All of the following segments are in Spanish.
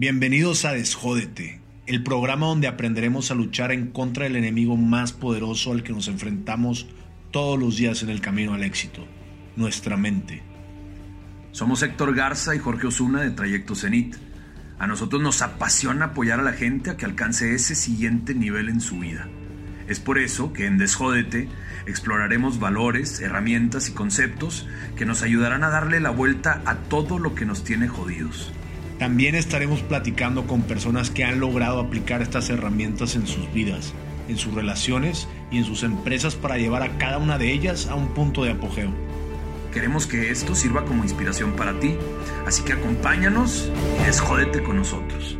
Bienvenidos a Desjódete, el programa donde aprenderemos a luchar en contra del enemigo más poderoso al que nos enfrentamos todos los días en el camino al éxito, nuestra mente. Somos Héctor Garza y Jorge Osuna de Trayecto Zenit. A nosotros nos apasiona apoyar a la gente a que alcance ese siguiente nivel en su vida. Es por eso que en Desjódete exploraremos valores, herramientas y conceptos que nos ayudarán a darle la vuelta a todo lo que nos tiene jodidos. También estaremos platicando con personas que han logrado aplicar estas herramientas en sus vidas, en sus relaciones y en sus empresas para llevar a cada una de ellas a un punto de apogeo. Queremos que esto sirva como inspiración para ti, así que acompáñanos y desjódete con nosotros.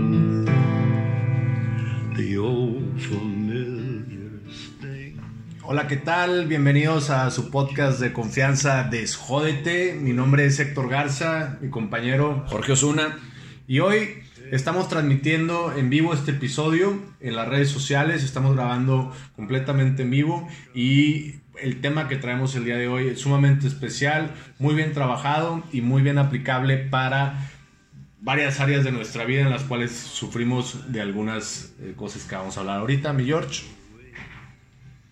Hola, ¿qué tal? Bienvenidos a su podcast de confianza Desjódete. Mi nombre es Héctor Garza, mi compañero. Jorge Osuna, Y hoy estamos transmitiendo en vivo este episodio en las redes sociales. Estamos grabando completamente en vivo y el tema que traemos el día de hoy es sumamente especial, muy bien trabajado y muy bien aplicable para varias áreas de nuestra vida en las cuales sufrimos de algunas eh, cosas que vamos a hablar ahorita. Mi George,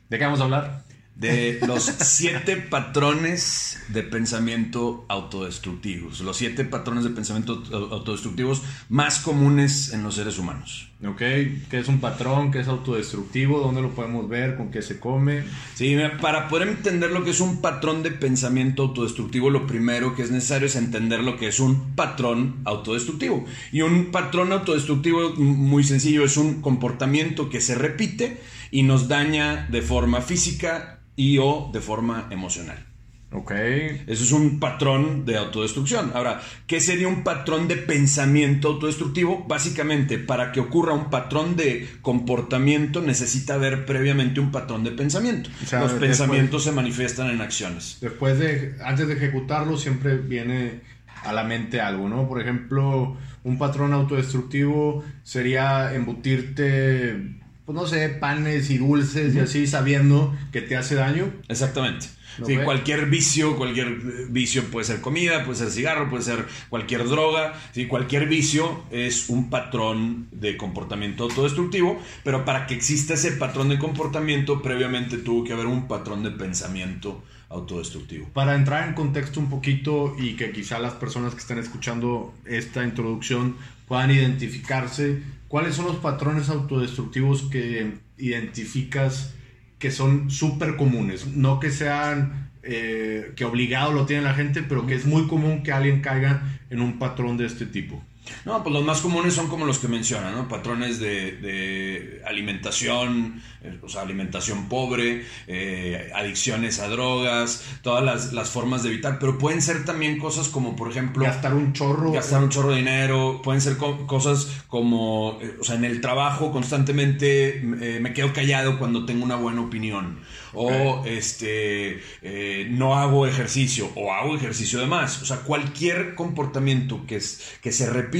¿de qué vamos a hablar? de los siete patrones de pensamiento autodestructivos. Los siete patrones de pensamiento autodestructivos más comunes en los seres humanos. ¿Ok? ¿Qué es un patrón? ¿Qué es autodestructivo? ¿Dónde lo podemos ver? ¿Con qué se come? Sí, para poder entender lo que es un patrón de pensamiento autodestructivo, lo primero que es necesario es entender lo que es un patrón autodestructivo. Y un patrón autodestructivo, muy sencillo, es un comportamiento que se repite y nos daña de forma física y o de forma emocional. ¿Ok? Eso es un patrón de autodestrucción. Ahora, ¿qué sería un patrón de pensamiento autodestructivo? Básicamente, para que ocurra un patrón de comportamiento necesita haber previamente un patrón de pensamiento. O sea, Los después- pensamientos se manifiestan en acciones. Después de, antes de ejecutarlo, siempre viene a la mente algo, ¿no? Por ejemplo, un patrón autodestructivo sería embutirte, pues no sé, panes y dulces y así, sabiendo que te hace daño. Exactamente. Cualquier vicio, cualquier vicio puede ser comida, puede ser cigarro, puede ser cualquier droga. Sí, cualquier vicio es un patrón de comportamiento autodestructivo, pero para que exista ese patrón de comportamiento, previamente tuvo que haber un patrón de pensamiento autodestructivo. Para entrar en contexto un poquito y que quizá las personas que están escuchando esta introducción puedan identificarse, ¿cuáles son los patrones autodestructivos que identificas que son súper comunes? No que sean eh, que obligado lo tiene la gente, pero que es muy común que alguien caiga en un patrón de este tipo. No, pues los más comunes son como los que mencionan, ¿no? Patrones de, de alimentación, eh, o sea, alimentación pobre, eh, adicciones a drogas, todas las, las formas de evitar, pero pueden ser también cosas como, por ejemplo, Gastar un chorro. gastar un chorro de dinero, pueden ser co- cosas como, eh, o sea, en el trabajo constantemente eh, me quedo callado cuando tengo una buena opinión, o este, eh, no hago ejercicio, o hago ejercicio de más, o sea, cualquier comportamiento que, es, que se repite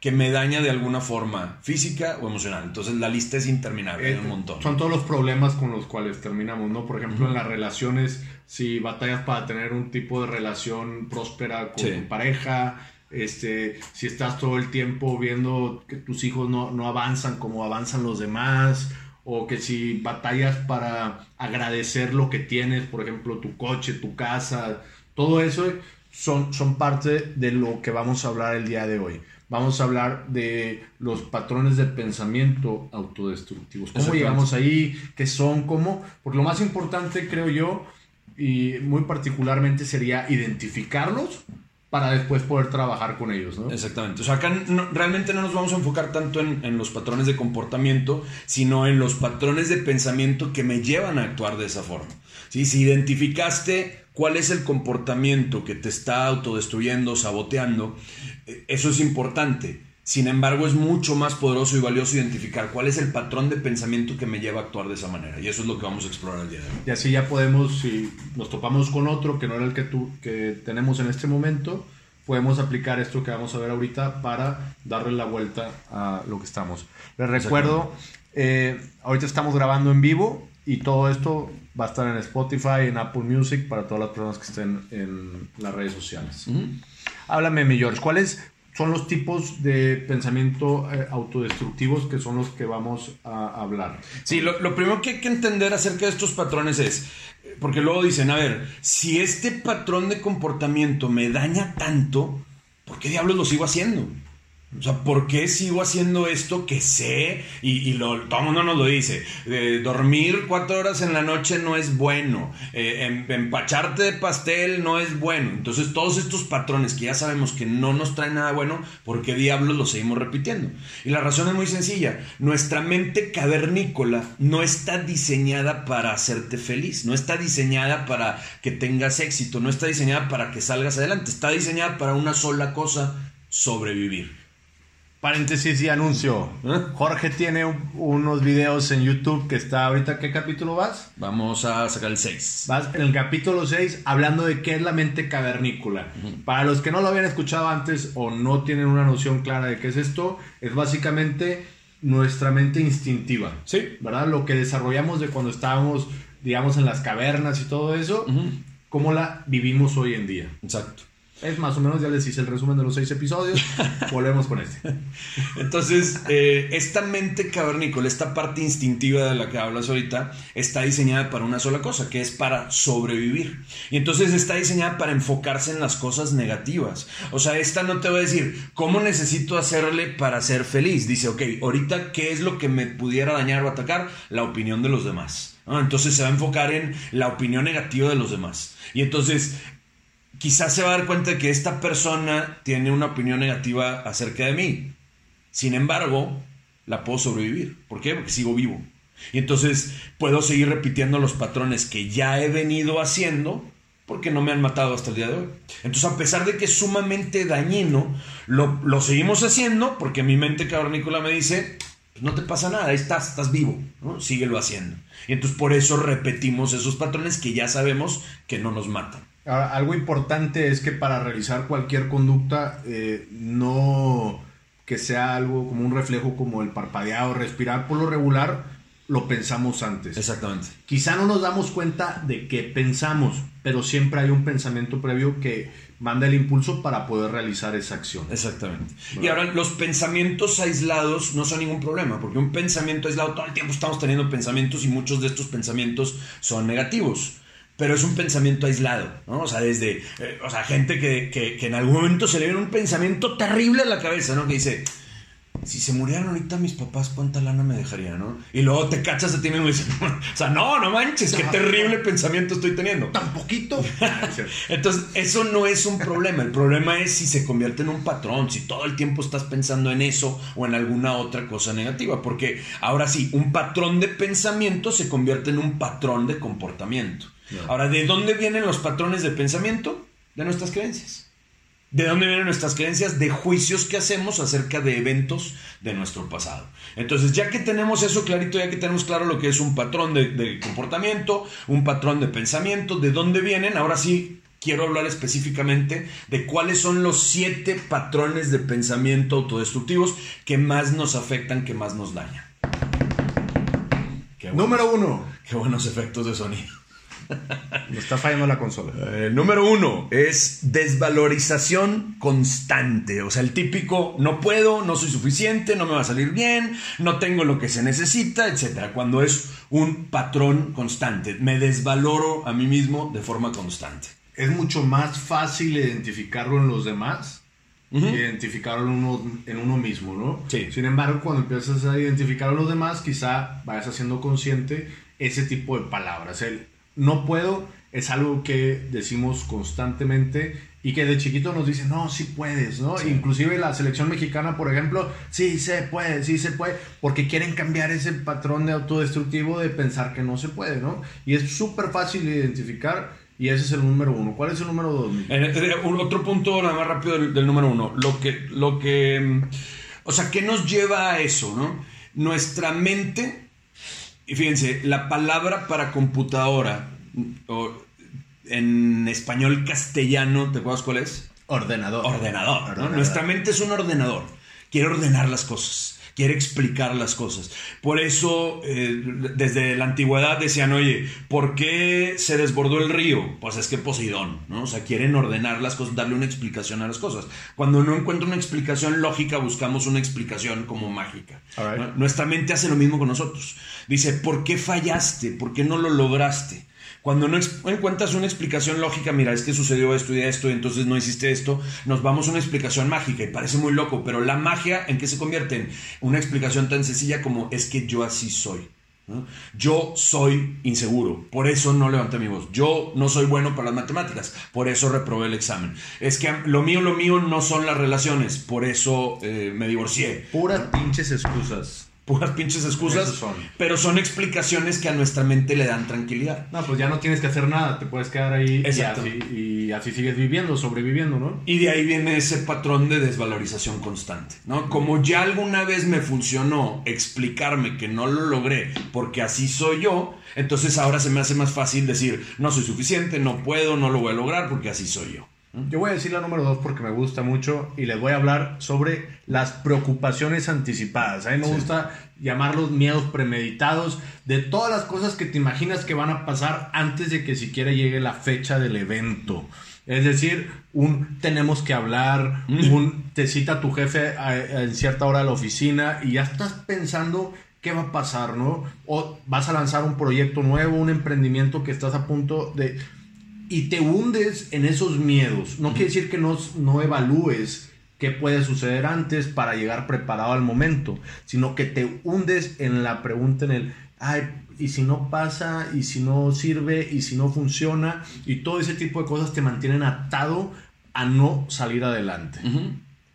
que me daña de alguna forma física o emocional. Entonces la lista es interminable, hay Eh, un montón. Son todos los problemas con los cuales terminamos, ¿no? Por ejemplo, en las relaciones, si batallas para tener un tipo de relación próspera con Sí. tu pareja, este, si estás todo el tiempo viendo que tus hijos no, no avanzan como avanzan los demás, o que si batallas para agradecer lo que tienes, por ejemplo, tu coche, tu casa, todo eso son, son parte de lo que vamos a hablar el día de hoy. Vamos a hablar de los patrones de pensamiento autodestructivos. ¿Cómo llegamos ahí? ¿Qué son? ¿Cómo? Porque lo más importante, creo yo, y muy particularmente sería identificarlos para después poder trabajar con ellos, ¿no? Exactamente. O sea, acá no- realmente no nos vamos a enfocar tanto en, en los patrones de comportamiento, sino en los patrones de pensamiento que me llevan a actuar de esa forma. ¿Sí? Si identificaste cuál es el comportamiento que te está autodestruyendo, saboteando, eh, eso es importante. Sin embargo, es mucho más poderoso y valioso identificar cuál es el patrón de pensamiento que me lleva a actuar de esa manera. Y eso es lo que vamos a explorar el día de hoy. Y así ya podemos, si nos topamos con otro que no era el que, tú, que tenemos en este momento, podemos aplicar esto que vamos a ver ahorita para darle la vuelta a lo que estamos. Les recuerdo, eh, ahorita estamos grabando en vivo y todo esto va a estar en Spotify, en Apple Music, para todas las personas que estén en las redes sociales. Háblame, mi George, ¿cuáles son los tipos de pensamiento eh, autodestructivos que son los que vamos a hablar? Sí, lo, lo primero que hay que entender acerca de estos patrones es, porque luego dicen, a ver, si este patrón de comportamiento me daña tanto, ¿por qué diablos lo sigo haciendo? O sea, ¿por qué sigo haciendo esto que sé? Y, lo, todo el mundo nos lo dice. Eh, dormir cuatro horas en la noche no es bueno. Eh, em- empacharte de pastel no es bueno. Entonces, todos estos patrones que ya sabemos que no nos traen nada bueno, ¿por qué diablos los seguimos repitiendo? Y la razón es muy sencilla. Nuestra mente cavernícola no está diseñada para hacerte feliz. No está diseñada para que tengas éxito. No está diseñada para que salgas adelante. Está diseñada para una sola cosa, sobrevivir. Paréntesis y anuncio. ¿Eh? Jorge tiene un- unos videos en YouTube que está ahorita. ¿Qué capítulo vas? Vamos a sacar el 6. Vas en el capítulo 6 hablando de qué es la mente cavernícola. Para los que no lo habían escuchado antes o no tienen una noción clara de qué es esto, es básicamente nuestra mente instintiva. Sí. ¿Verdad? Lo que desarrollamos de cuando estábamos, digamos, en las cavernas y todo eso, cómo la vivimos hoy en día. Exacto. Es más o menos, ya les hice el resumen de los seis episodios. Volvemos con este. Entonces, eh, esta mente cavernícola, esta parte instintiva de la que hablas ahorita, está diseñada para una sola cosa, que es para sobrevivir. Y entonces está diseñada para enfocarse en las cosas negativas. O sea, esta no te va a decir, ¿cómo necesito hacerle para ser feliz? Dice, ok, ahorita, ¿qué es lo que me pudiera dañar o atacar? La opinión de los demás. Entonces se va a enfocar en la opinión negativa de los demás. Y entonces quizás se va a dar cuenta de que esta persona tiene una opinión negativa acerca de mí. Sin embargo, la puedo sobrevivir. ¿Por qué? Porque sigo vivo. Y entonces puedo seguir repitiendo los patrones que ya he venido haciendo porque no me han matado hasta el día de hoy. Entonces, a pesar de que es sumamente dañino, lo, seguimos haciendo porque mi mente cavernícola me dice, pues no te pasa nada, ahí estás, estás vivo, ¿no? síguelo haciendo. Y entonces por eso repetimos esos patrones que ya sabemos que no nos matan. Ahora, algo importante es que para realizar cualquier conducta, eh, no que sea algo como un reflejo como el parpadeado, respirar por lo regular, lo pensamos antes. Exactamente. Quizá no nos damos cuenta de que pensamos, pero siempre hay un pensamiento previo que manda el impulso para poder realizar esa acción. Exactamente. Y ahora los pensamientos aislados no son ningún problema, porque un pensamiento aislado todo el tiempo estamos teniendo pensamientos y muchos de estos pensamientos son negativos. Pero es un pensamiento aislado, ¿no? O sea, desde, eh, o sea, gente que, que- que en algún momento se le viene un pensamiento terrible a la cabeza, ¿no? Que dice, si se murieran ahorita mis papás, ¿cuánta lana me dejaría, no? Y luego te cachas a ti mismo y dices, o sea, no, no manches, qué terrible pensamiento estoy teniendo. ¿Tan poquito? Entonces, eso no es un problema. El problema es si se convierte en un patrón, si todo el tiempo estás pensando en eso o en alguna otra cosa negativa. Porque ahora sí, un patrón de pensamiento se convierte en un patrón de comportamiento. Ahora, ¿de dónde vienen los patrones de pensamiento? De nuestras creencias. ¿De dónde vienen nuestras creencias? De juicios que hacemos acerca de eventos de nuestro pasado. Entonces, ya que tenemos eso clarito, ya que tenemos claro lo que es un patrón de, de comportamiento, un patrón de pensamiento, de dónde vienen, ahora sí quiero hablar específicamente de cuáles son los siete patrones de pensamiento autodestructivos que más nos afectan, que más nos dañan. Qué, Número uno. qué buenos efectos de sonido. Me está fallando la consola. Eh, número uno es desvalorización constante. O sea, el típico no puedo, no soy suficiente, no me va a salir bien, no tengo lo que se necesita, etc. Cuando es un patrón constante. Me desvaloro a mí mismo de forma constante. Es mucho más fácil identificarlo en los demás que identificarlo en uno, en uno mismo, ¿no? Sí. Sin embargo, cuando empiezas a identificar a los demás, quizá vayas haciendo consciente ese tipo de palabras. El no puedo, es algo que decimos constantemente y que de chiquito nos dicen, no, sí puedes, ¿no? Inclusive la selección mexicana, por ejemplo, sí se puede, sí se puede, porque quieren cambiar ese patrón de autodestructivo de pensar que no se puede, ¿no? Y es súper fácil de identificar y ese es el número uno. ¿Cuál es el número dos? En- eh, un- otro punto nada más rápido del, del número uno. Lo que, lo que, mm, o sea, ¿qué nos lleva a eso, no? Nuestra mente, y fíjense, la palabra para computadora, o en español castellano, ¿te acuerdas cuál es? Ordenador. Ordenador. ¿no? Ordenador. Nuestra mente es un ordenador. Quiere ordenar las cosas. Quiere explicar las cosas. Por eso, eh, desde la antigüedad decían, oye, ¿por qué se desbordó el río? Pues es que Poseidón, ¿no? O sea, quieren ordenar las cosas, darle una explicación a las cosas. Cuando no encuentra una explicación lógica, buscamos una explicación como mágica. All right. ¿no? Nuestra mente hace lo mismo con nosotros. Dice, ¿por qué fallaste? ¿Por qué no lo lograste? Cuando no encuentras una explicación lógica, mira, es que sucedió esto y esto, y entonces no hiciste esto, nos vamos a una explicación mágica y parece muy loco, pero la magia en qué se convierte en una explicación tan sencilla como es que yo así soy. Yo soy inseguro, por eso no levanté mi voz. Yo no soy bueno para las matemáticas, por eso reprobé el examen. Es que lo mío, lo mío no son las relaciones, por eso eh, me divorcié Puras pinches excusas. Puras pinches excusas, son. pero son explicaciones que a nuestra mente le dan tranquilidad. No, pues ya no tienes que hacer nada, te puedes quedar ahí y así, y así sigues viviendo, sobreviviendo, ¿no? Y de ahí viene ese patrón de desvalorización constante, ¿no? Como ya alguna vez me funcionó explicarme que no lo logré porque así soy yo, entonces ahora se me hace más fácil decir, no soy suficiente, no puedo, no lo voy a lograr porque así soy yo. Yo voy a decir la número dos porque me gusta mucho y les voy a hablar sobre las preocupaciones anticipadas. A mí me gusta llamarlos miedos premeditados de todas las cosas que te imaginas que van a pasar antes de que siquiera llegue la fecha del evento. Es decir, un tenemos que hablar, un te cita tu jefe a- a- en cierta hora a la oficina y ya estás pensando qué va a pasar, ¿no? O vas a lanzar un proyecto nuevo, un emprendimiento que estás a punto de y te hundes en esos miedos. No quiere decir que no, no evalúes qué puede suceder antes para llegar preparado al momento, sino que te hundes en la pregunta, en el, ay, y si no pasa, y si no sirve, y si no funciona, y todo ese tipo de cosas te mantienen atado a no salir adelante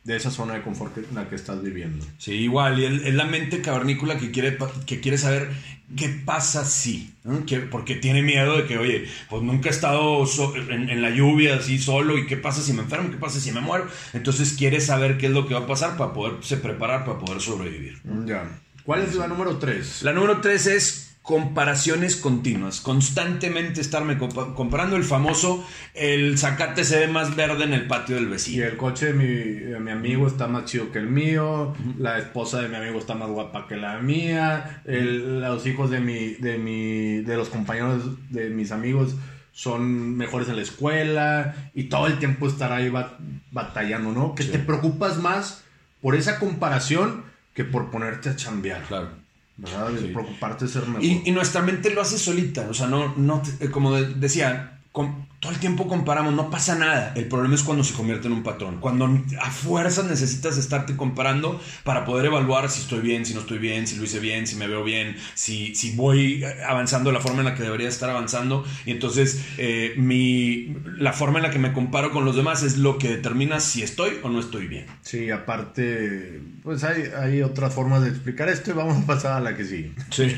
de esa zona de confort en la que estás viviendo. Sí, igual, y es la mente cavernícola que quiere, que quiere saber qué pasa si, ¿no? Que- porque tiene miedo de que, oye, pues nunca he estado so- en, en la lluvia así solo y qué pasa si me enfermo, qué pasa si me muero. Entonces quiere saber qué es lo que va a pasar para poderse preparar, para poder sobrevivir. Ya. ¿Cuál es la número 3? La número tres es comparaciones continuas. Constantemente estarme comparando el famoso, el zacate se ve más verde en el patio del Y vecino. el coche de mi, de mi amigo está más chido que el mío, la esposa de mi amigo está más guapa que la mía, el- los hijos de mi, de mi, de los compañeros de mis amigos son mejores en la escuela y todo el tiempo estar ahí ba- batallando, ¿no? Que te preocupas más por esa comparación que por ponerte a chambear, Claro. ¿Verdad? De preocuparte de ser mejor. Y, y nuestra mente lo hace solita, o sea, no, no, te- como de- decía, com- todo el tiempo comparamos, no pasa nada. El problema es cuando se convierte en un patrón, cuando a fuerzas necesitas estarte comparando para poder evaluar si estoy bien, si no estoy bien, si lo hice bien, si me veo bien, si, si voy avanzando de la forma en la que debería estar avanzando. Y entonces eh, mi, la forma en la que me comparo con los demás es lo que determina si estoy o no estoy bien. Sí, aparte, pues hay, hay otras formas de explicar esto y vamos a pasar a la que sigue. Sí.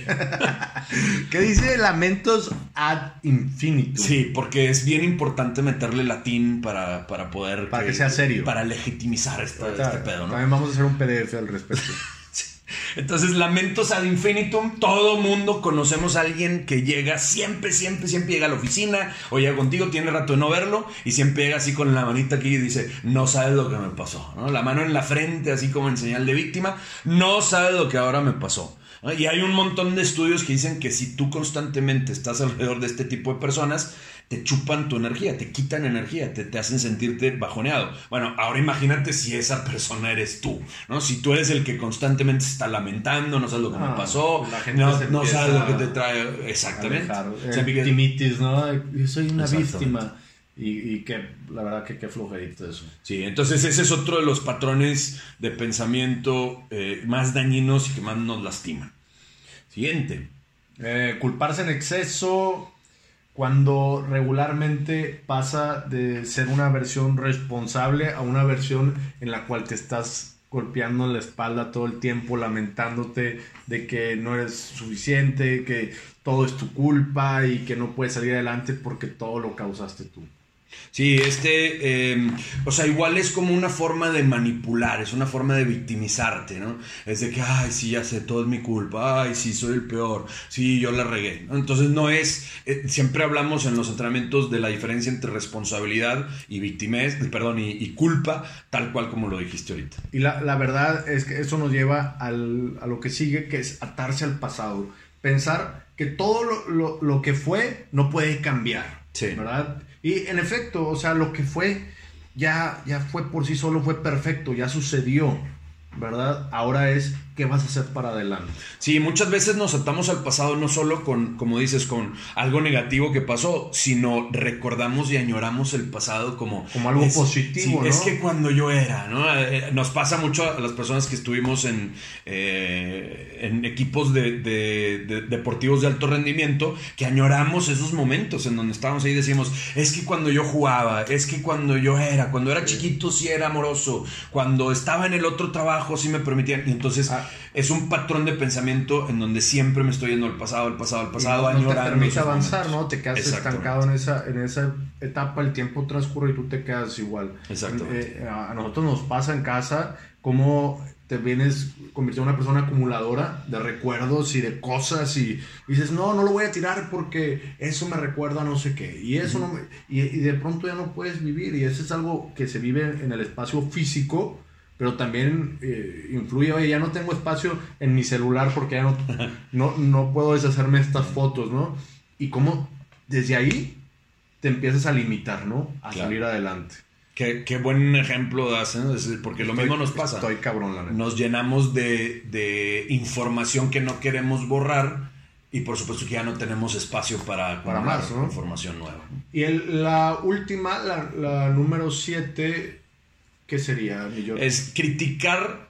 ¿Qué dice lamentos ad infinitum? Sí, porque es bien importante meterle latín para, para poder... Para que sea serio. Para legitimizar esta- Claro, este pedo, ¿no? También vamos a hacer un PDF al respecto. Entonces, lamentos ad infinitum. Todo mundo conocemos a alguien que llega siempre, siempre, siempre llega a la oficina o llega contigo, tiene rato de no verlo y siempre llega así con la manita aquí y dice, no sabes lo que me pasó. ¿no? La mano en la frente, así como en señal de víctima, no sabes lo que ahora me pasó. ¿no? Y hay un montón de estudios que dicen que si tú constantemente estás alrededor de este tipo de personas, te chupan tu energía, te quitan energía, te, te hacen sentirte bajoneado. Bueno, ahora imagínate si esa persona eres tú, ¿no? Si tú eres el que constantemente se está lamentando, no sabes lo que Ah, me pasó, la gente no, sabes lo que te trae exactamente. Se victimitis, ¿no? Yo soy una víctima. Y, y que la verdad que qué flojerito eso. Sí, entonces ese es otro de los patrones de pensamiento eh, más dañinos y que más nos lastiman. Siguiente. Eh, culparse en exceso cuando regularmente pasa de ser una versión responsable a una versión en la cual te estás golpeando en la espalda todo el tiempo, lamentándote de que no eres suficiente, que todo es tu culpa y que no puedes salir adelante porque todo lo causaste tú. Sí, este, eh, o sea, igual es como una forma de manipular, es una forma de victimizarte, ¿no? Es de que, ay, sí, ya sé, todo es mi culpa, ay, sí, soy el peor, sí, yo la regué. Entonces no es, eh, siempre hablamos en los entrenamientos de la diferencia entre responsabilidad y victimez, perdón, y, y culpa, tal cual como lo dijiste ahorita. Y la, la verdad es que eso nos lleva al, a lo que sigue, que es atarse al pasado. Pensar que todo lo, lo- lo que fue no puede cambiar. Sí. ¿Verdad? Y en efecto, o sea, lo que fue ya, ya fue por sí solo, fue perfecto, ya sucedió. ¿Verdad? Ahora es qué vas a hacer para adelante. Sí, muchas veces nos atamos al pasado no solo con, como dices, con algo negativo que pasó, sino recordamos y añoramos el pasado como... Como algo positivo, sí, ¿no? Es que cuando yo era, ¿no? Eh, Nos pasa mucho a las personas que estuvimos en, eh, en equipos de, de- de- deportivos de alto rendimiento, que añoramos esos momentos en donde estábamos ahí y decíamos, es que cuando yo jugaba, es que cuando yo era, cuando era chiquito sí era amoroso, cuando estaba en el otro trabajo sí me permitían, y entonces... Ah. Es un patrón de pensamiento en donde siempre me estoy yendo al pasado, al pasado, al pasado, Y no, no te permite avanzar. ¿no? Te quedas estancado en esa, en esa etapa, el tiempo transcurre y tú te quedas igual. Exactamente. Eh, a nosotros nos pasa en casa cómo te vienes convirtiendo en una persona acumuladora de recuerdos y de cosas y dices, no, no lo voy a tirar porque eso me recuerda a no sé qué. Y eso no me- y, y de pronto ya no puedes vivir y eso es algo que se vive en el espacio físico. Pero también eh, influye, oye, ya no tengo espacio en mi celular porque ya no, no, no puedo deshacerme de estas fotos, ¿no? Y cómo desde ahí te empiezas a limitar, ¿no? A Claro. salir adelante. Qué, qué buen ejemplo das, ¿eh? Es decir, porque lo Estoy- mismo nos pasa. Estoy cabrón, la neta. Nos llenamos de, de información que no queremos borrar y por supuesto que ya no tenemos espacio para, Para más, ¿no? información nueva. Y el- la última, la, la número 7, ¿qué sería, mi? Es criticar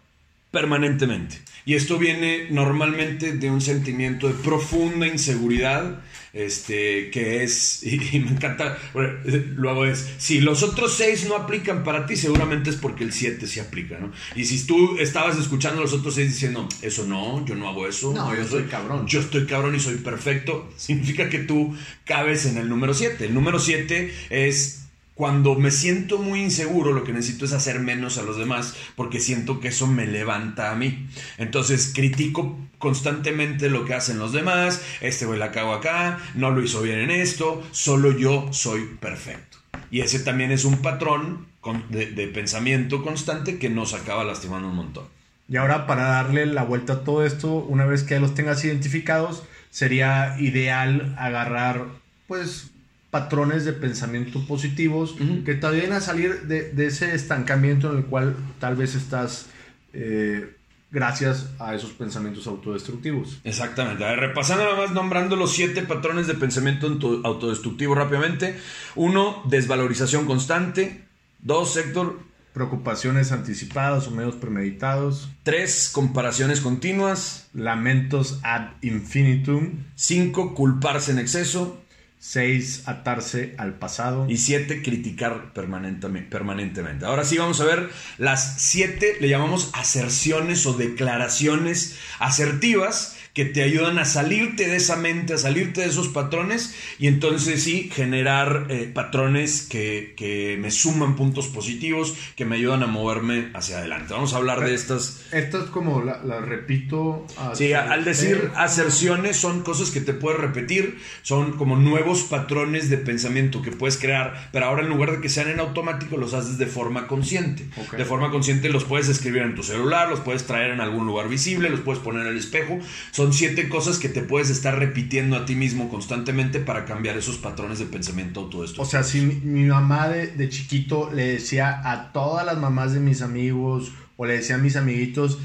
permanentemente. Y esto viene normalmente de un sentimiento de profunda inseguridad, este, que es, y, y me encanta, bueno, luego es, si los otros seis no aplican para ti, seguramente es porque el siete sí aplica, ¿no? Y si tú estabas escuchando a los otros seis diciendo, eso no, yo no hago eso, No, yo soy cabrón. yo estoy cabrón y soy perfecto, significa que tú cabes en el número 7. El número 7 es cuando me siento muy inseguro, lo que necesito es hacer menos a los demás porque siento que eso me levanta a mí. Entonces critico constantemente lo que hacen los demás, este güey la cago acá, no lo hizo bien en esto, solo yo soy perfecto. Y ese también es un patrón de, de pensamiento constante que nos acaba lastimando un montón. Y ahora para darle la vuelta a todo esto, una vez que los tengas identificados, sería ideal agarrar pues patrones de pensamiento positivos que te ayuden a salir de, de ese estancamiento en el cual tal vez estás eh, gracias a esos pensamientos autodestructivos. Exactamente. A ver, repasando nada más, nombrando los siete patrones de pensamiento auto- autodestructivo rápidamente. Uno, desvalorización constante. Dos, Héctor. Preocupaciones anticipadas o medios premeditados, Tres, comparaciones continuas. lamentos ad infinitum, Cinco, culparse en exceso. 6 atarse al pasado. Y siete, criticar permanentemente. Ahora sí vamos a ver las siete, le llamamos aserciones o declaraciones asertivas que te ayudan a salirte de esa mente, a salirte de esos patrones y entonces sí generar eh, patrones que, que me suman puntos positivos, que me ayudan a moverme hacia adelante. Vamos a hablar de estas Esto es como la, la repito. Sí, al decir aserciones son cosas que te puedes repetir, son como nuevos patrones de pensamiento que puedes crear, pero ahora en lugar de que sean en automático, los haces de forma consciente. De forma consciente los puedes escribir en tu celular, los puedes traer en algún lugar visible, los puedes poner en el espejo. Son siete cosas que te puedes estar repitiendo a ti mismo constantemente para cambiar esos patrones de pensamiento O autodestructivo. sea, si mi, mi mamá de, de chiquito le decía a todas las mamás de mis amigos o le decía a mis amiguitos,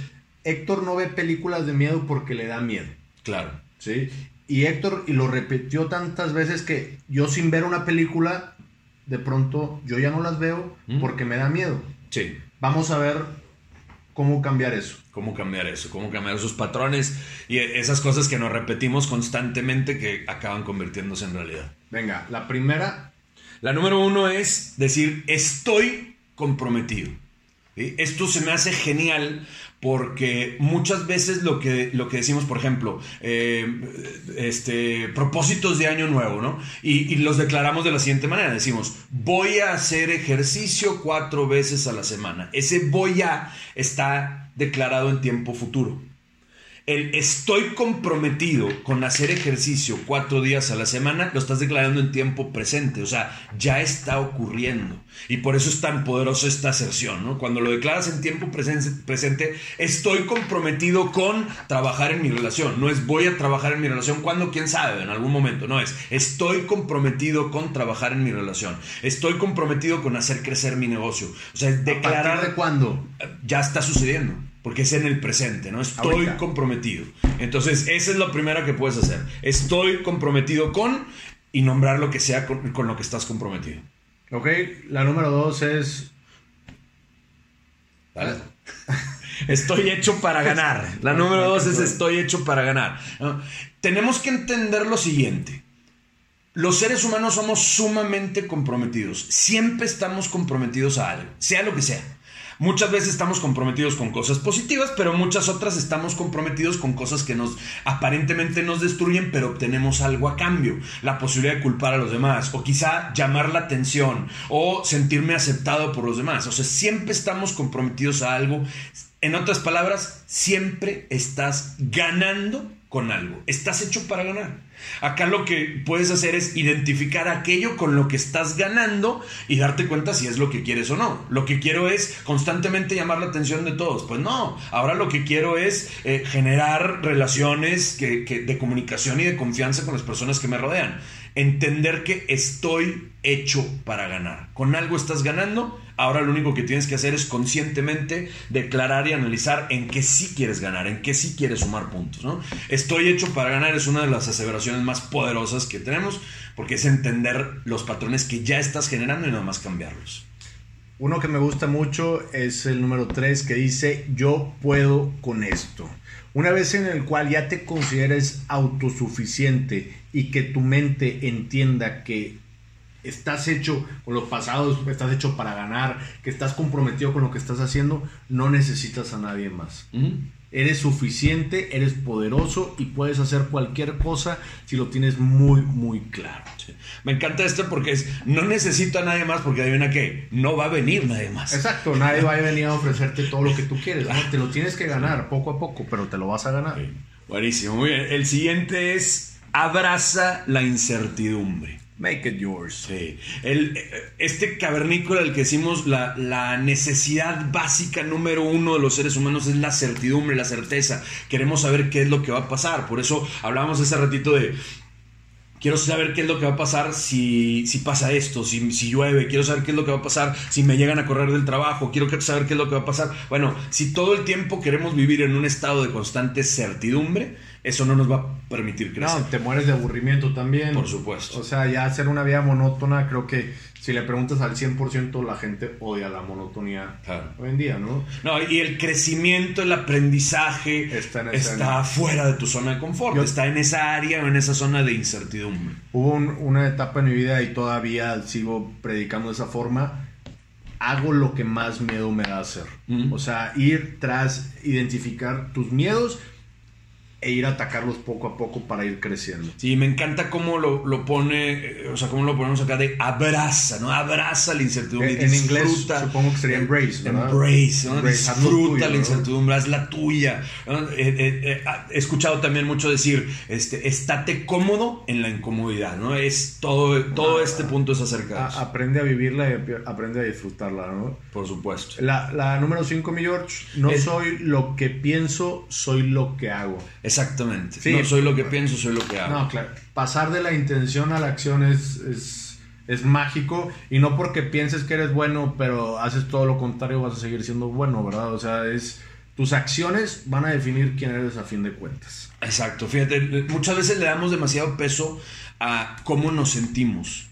Héctor no ve películas de miedo porque le da miedo, Claro. ¿sí? Y Héctor, y lo repitió tantas veces que yo sin ver una película, de pronto yo ya no las veo Mm. porque me da miedo. Sí. Vamos a ver cómo cambiar eso. cómo cambiar eso, cómo cambiar esos patrones y esas cosas que nos repetimos constantemente que acaban convirtiéndose en realidad. Venga, la primera. La número uno es decir, estoy comprometido. Esto se me hace genial porque muchas veces lo que, lo que decimos, por ejemplo, eh, este, propósitos de año nuevo, ¿no? Y, y, los declaramos de la siguiente manera. Decimos, voy a hacer ejercicio cuatro veces a la semana. Ese voy a está declarado en tiempo futuro. El estoy comprometido con hacer ejercicio cuatro días a la semana, lo estás declarando en tiempo presente, o sea, ya está ocurriendo. Y por eso es tan poderosa esta aserción, ¿no? Cuando lo declaras en tiempo presente, presente, estoy comprometido con trabajar en mi relación. No es voy a trabajar en mi relación cuando, quién sabe, en algún momento. No es estoy comprometido con trabajar en mi relación. Estoy comprometido con hacer crecer mi negocio. O sea, es declarar. ¿A partir de cuándo? Ya está sucediendo porque es en el presente, ¿no? Estoy Ahorita. comprometido. Entonces, esa es la primera que puedes hacer. Estoy comprometido con y nombrar lo que sea con, con lo que estás comprometido. Ok, la número dos es. ¿Vale? Estoy hecho para ganar. La número dos es estoy hecho para ganar. ¿no? Tenemos que entender lo siguiente. Los seres humanos somos sumamente comprometidos. Siempre estamos comprometidos a algo, sea lo que sea. Muchas veces estamos comprometidos con cosas positivas, pero muchas otras estamos comprometidos con cosas que nos aparentemente nos destruyen, pero obtenemos algo a cambio. La posibilidad de culpar a los demás, o quizá llamar la atención, o sentirme aceptado por los demás. O sea, siempre estamos comprometidos a algo. En otras palabras, siempre estás ganando con algo. Estás hecho para ganar. Acá lo que puedes hacer es identificar aquello con lo que estás ganando y darte cuenta si es lo que quieres o no. Lo que quiero es constantemente llamar la atención de todos. Pues no, ahora lo que quiero es eh, generar relaciones que, de comunicación y de confianza con las personas que me rodean. Entender que estoy hecho para ganar. Con algo estás ganando, ahora lo único que tienes que hacer es conscientemente declarar y analizar en qué sí quieres ganar, en qué sí quieres sumar puntos. ¿no? Estoy hecho para ganar es una de las aseveraciones más poderosas que tenemos porque es entender los patrones que ya estás generando y nada más cambiarlos. Uno que me gusta mucho es el número 3 que dice yo puedo con esto. Una vez en el cual ya te consideres autosuficiente y que tu mente entienda que estás hecho con los pasados, estás hecho para ganar, que estás comprometido con lo que estás haciendo, no necesitas a nadie más. ¿Mm? Eres suficiente, eres poderoso y puedes hacer cualquier cosa si lo tienes muy, muy claro. Sí. Me encanta esto porque es, no necesito a nadie más porque adivina qué, no va a venir nadie más. Exacto, nadie va a venir a ofrecerte todo lo que tú quieres. ¿no? Te lo tienes que ganar poco a poco, pero te lo vas a ganar. Sí. Buenísimo, muy bien. El siguiente es abraza la incertidumbre. Make it yours. Sí. El, este cavernícola del que decimos la, la, necesidad básica número uno de los seres humanos es la certidumbre, la certeza. Queremos saber qué es lo que va a pasar. Por eso hablábamos hace ratito de quiero saber qué es lo que va a pasar si, si pasa esto, si, si, llueve, quiero saber qué es lo que va a pasar si me llegan a correr del trabajo, quiero saber qué es lo que va a pasar. Bueno, si todo el tiempo queremos vivir en un estado de constante certidumbre, eso no nos va a permitir crecer. No, te mueres de aburrimiento también. Por supuesto. O sea, ya hacer una vida monótona, creo que si le preguntas al 100%, la gente odia la monotonía claro. hoy en día, ¿no? No, y el crecimiento, el aprendizaje está, fuera de tu zona de confort, Yo, está en esa área o en esa zona de incertidumbre. Hubo un, una etapa en mi vida y todavía sigo predicando de esa forma. Hago lo que más miedo me da hacer. Mm. O sea, ir tras identificar tus miedos e ir a atacarlos poco a poco para ir creciendo. Sí, me encanta cómo lo, lo pone, o sea, cómo lo ponemos acá de abraza, ¿no? Abraza la incertidumbre. En, en inglés supongo que sería embrace, ¿verdad? Embrace, ¿no? embrace Disfruta tuyo, la incertidumbre, haz la tuya. ¿no? Eh, eh, eh, he escuchado también mucho decir, este, estate cómodo en la incomodidad, ¿no? Es todo, todo ah, este punto es acerca de eso. Aprende a vivirla y aprende a disfrutarla, ¿no? Por supuesto. La, la número 5, mi George, no es, soy lo que pienso, soy lo que hago. Exactamente. Sí. No soy lo que pienso, soy lo que hago. No, claro. Pasar de la intención a la acción es, es, es, mágico. Y no porque pienses que eres bueno, pero haces todo lo contrario, vas a seguir siendo bueno, ¿verdad? O sea, es. Tus acciones van a definir quién eres a fin de cuentas. Exacto. Fíjate, muchas veces le damos demasiado peso a cómo nos sentimos.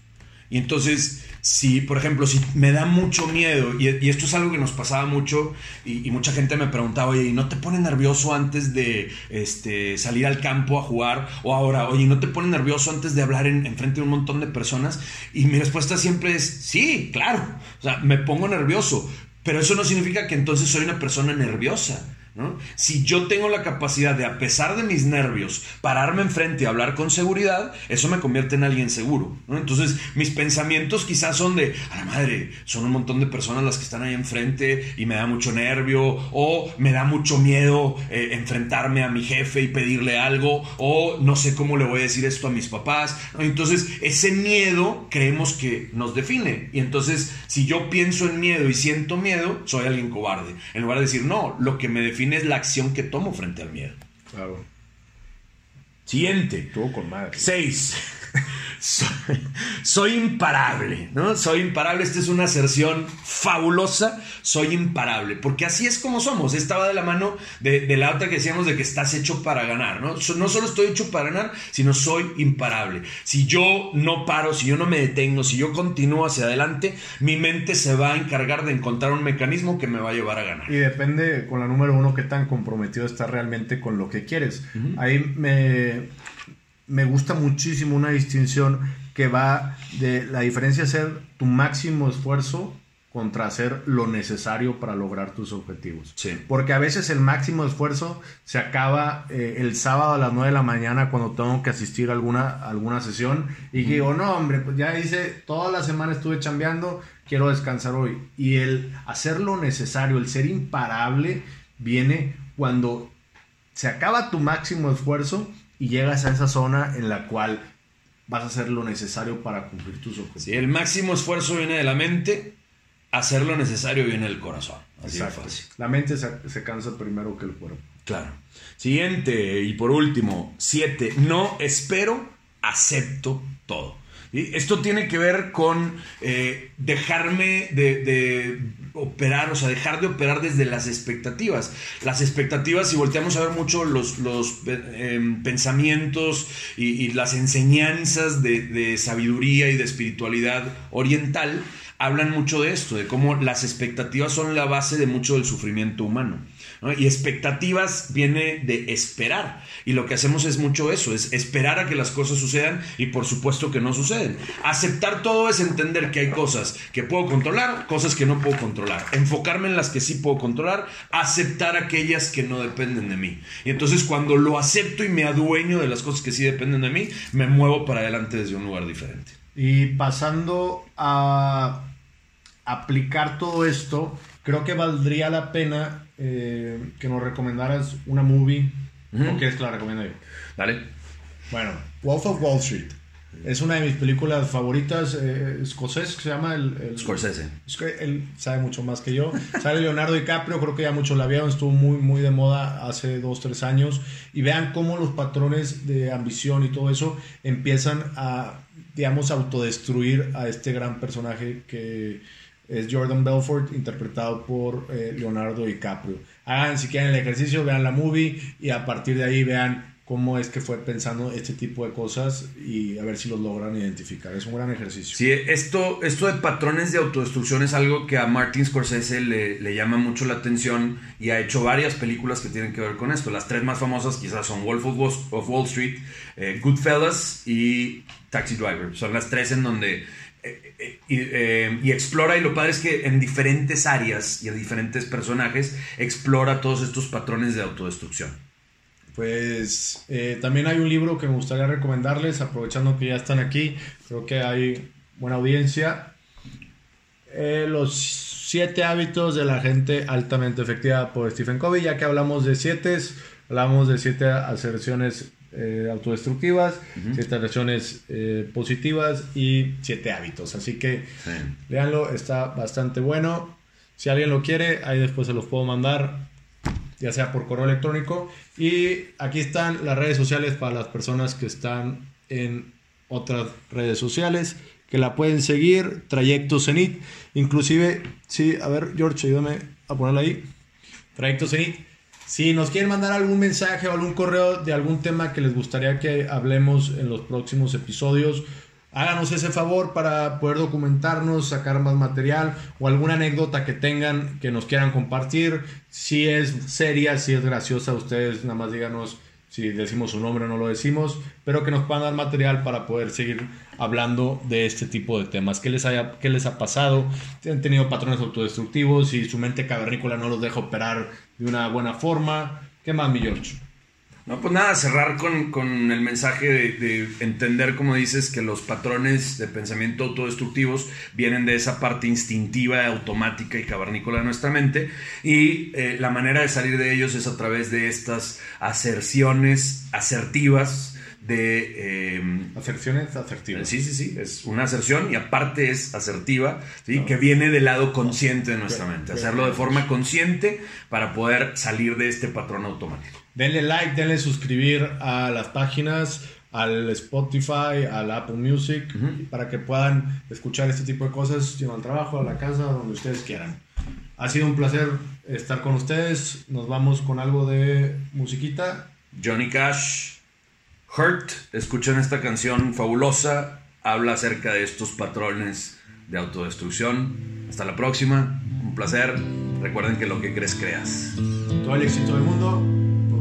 Y entonces, si, por ejemplo, si me da mucho miedo, y, esto es algo que nos pasaba mucho, y, mucha gente me preguntaba, oye, ¿y no te pone nervioso antes de este, salir al campo a jugar? O ahora, oye, ¿y ¿no te pone nervioso antes de hablar en, en frente de un montón de personas? Y mi respuesta siempre es, sí, claro. O sea, me pongo nervioso, pero eso no significa que entonces soy una persona nerviosa. Si yo tengo la capacidad de, a pesar de mis nervios, pararme enfrente y hablar con seguridad, eso me convierte en alguien seguro. Entonces, mis pensamientos quizás son de, a la madre, son un montón de personas las que están ahí enfrente y me da mucho nervio, o me da mucho miedo eh, enfrentarme a mi jefe y pedirle algo, o no sé cómo le voy a decir esto a mis papás. Entonces, ese miedo creemos que nos define. Y entonces, si yo pienso en miedo y siento miedo, soy alguien cobarde. En lugar de decir, no, lo que me define es la acción que tomo frente al miedo. Claro. Siguiente. Estuvo con madre. 6. Soy, soy imparable, ¿no? Soy imparable. Esta es una aserción fabulosa. Soy imparable. Porque así es como somos. Estaba de la mano de, de la otra que decíamos de que estás hecho para ganar, ¿no? No solo estoy hecho para ganar, sino soy imparable. Si yo no paro, si yo no me detengo, si yo continúo hacia adelante, mi mente se va a encargar de encontrar un mecanismo que me va a llevar a ganar. Y depende con la número uno qué tan comprometido estás realmente con lo que quieres. Ahí me, me gusta muchísimo una distinción que va de la diferencia de hacer tu máximo esfuerzo contra hacer lo necesario para lograr tus objetivos. Sí. Porque a veces el máximo esfuerzo se acaba eh, el sábado a las 9 de la mañana cuando tengo que asistir a alguna, alguna sesión y digo, no, hombre, pues ya hice, toda la semana estuve chambeando, quiero descansar hoy. Y el hacer lo necesario, el ser imparable, viene cuando se acaba tu máximo esfuerzo y llegas a esa zona en la cual vas a hacer lo necesario para cumplir tus objetivos. Si el máximo esfuerzo viene de la mente, hacer lo necesario viene del corazón. Así de Exacto. fácil. La mente se, se cansa primero que el cuerpo. Claro. Siguiente y por último, siete. No espero, acepto todo. Y esto tiene que ver con eh, dejarme de, de operar, o sea, dejar de operar desde las expectativas. Las expectativas, si volteamos a ver mucho los, los eh, pensamientos y, y las enseñanzas de, de sabiduría y de espiritualidad oriental, hablan mucho de esto, de cómo las expectativas son la base de mucho del sufrimiento humano. Y expectativas viene de esperar. Y lo que hacemos es mucho eso, es esperar a que las cosas sucedan y por supuesto que no suceden. Aceptar todo es entender que hay cosas que puedo controlar, cosas que no puedo controlar. Enfocarme en las que sí puedo controlar, aceptar aquellas que no dependen de mí. Y entonces cuando lo acepto y me adueño de las cosas que sí dependen de mí, me muevo para adelante desde un lugar diferente. Y pasando a aplicar todo esto, creo que valdría la pena eh, que nos recomendaras una movie. ¿O quieres que la recomiende yo? ¿Vale? Bueno, Wolf of Wall Street. Es una de mis películas favoritas. Eh, escocés, que se llama el, el- Scorsese. Él sabe mucho más que yo. Sale Leonardo DiCaprio, creo que ya muchos la vieron, estuvo muy, muy de moda hace dos, tres años. Y vean cómo los patrones de ambición y todo eso empiezan a, digamos, autodestruir a este gran personaje que es Jordan Belfort, interpretado por eh, Leonardo DiCaprio. Hagan, si quieren, el ejercicio, vean la movie y a partir de ahí vean cómo es que fue pensando este tipo de cosas y a ver si los logran identificar. Es un gran ejercicio. Sí, esto, esto de patrones de autodestrucción es algo que a Martin Scorsese le, llama mucho la atención y ha hecho varias películas que tienen que ver con esto. Las tres más famosas quizás son Wolf of Wall, of Wall Street, eh, Goodfellas y Taxi Driver. Son las tres en donde... eh, y, y explora, y lo padre es que en diferentes áreas y en diferentes personajes explora todos estos patrones de autodestrucción. Pues eh, también hay un libro que me gustaría recomendarles, aprovechando que ya están aquí, creo que hay buena audiencia. Eh, los siete hábitos de la gente altamente efectiva por Stephen Covey, ya que hablamos de siete, hablamos de siete aserciones eh, autodestructivas, siete aserciones eh, positivas y siete hábitos. Así que Sí. Leanlo, está bastante bueno. Si alguien lo quiere, ahí después se los puedo mandar, ya sea por correo electrónico. Y aquí están las redes sociales para las personas que están en otras redes sociales, que la pueden seguir, Trayecto Zenit. Inclusive, sí, a ver, George, ayúdame a ponerla ahí. Trayecto Zenit. Si nos quieren mandar algún mensaje o algún correo de algún tema que les gustaría que hablemos en los próximos episodios, háganos ese favor para poder documentarnos, sacar más material o alguna anécdota que tengan que nos quieran compartir. Si es seria, si es graciosa, ustedes nada más díganos si decimos su nombre o no lo decimos, pero que nos puedan dar material para poder seguir hablando de este tipo de temas. ¿Qué les, haya, qué les ha pasado? Si han tenido patrones autodestructivos, y su mente cavernícola no los deja operar de una buena forma. ¿Qué más, mi George? No, pues nada, cerrar con, con el mensaje de, de, entender, como dices, que los patrones de pensamiento autodestructivos vienen de esa parte instintiva, automática y cavernícola de nuestra mente. Y eh, la manera de salir de ellos es a través de estas aserciones asertivas de... Eh, Aserciones asertivas. Sí, sí, sí, es una aserción y aparte es asertiva, ¿sí? que viene del lado consciente de nuestra mente. Hacerlo de forma consciente para poder salir de este patrón automático. Denle like, denle suscribir a las páginas, al Spotify, al Apple Music, para que puedan escuchar este tipo de cosas, yendo al trabajo, a la casa, donde ustedes quieran. Ha sido un placer estar con ustedes. Nos vamos con algo de musiquita. Johnny Cash, Hurt. Escuchen esta canción fabulosa. Habla acerca de estos patrones de autodestrucción. Hasta la próxima. Un placer. Recuerden que lo que crees, creas. Todo el éxito del mundo.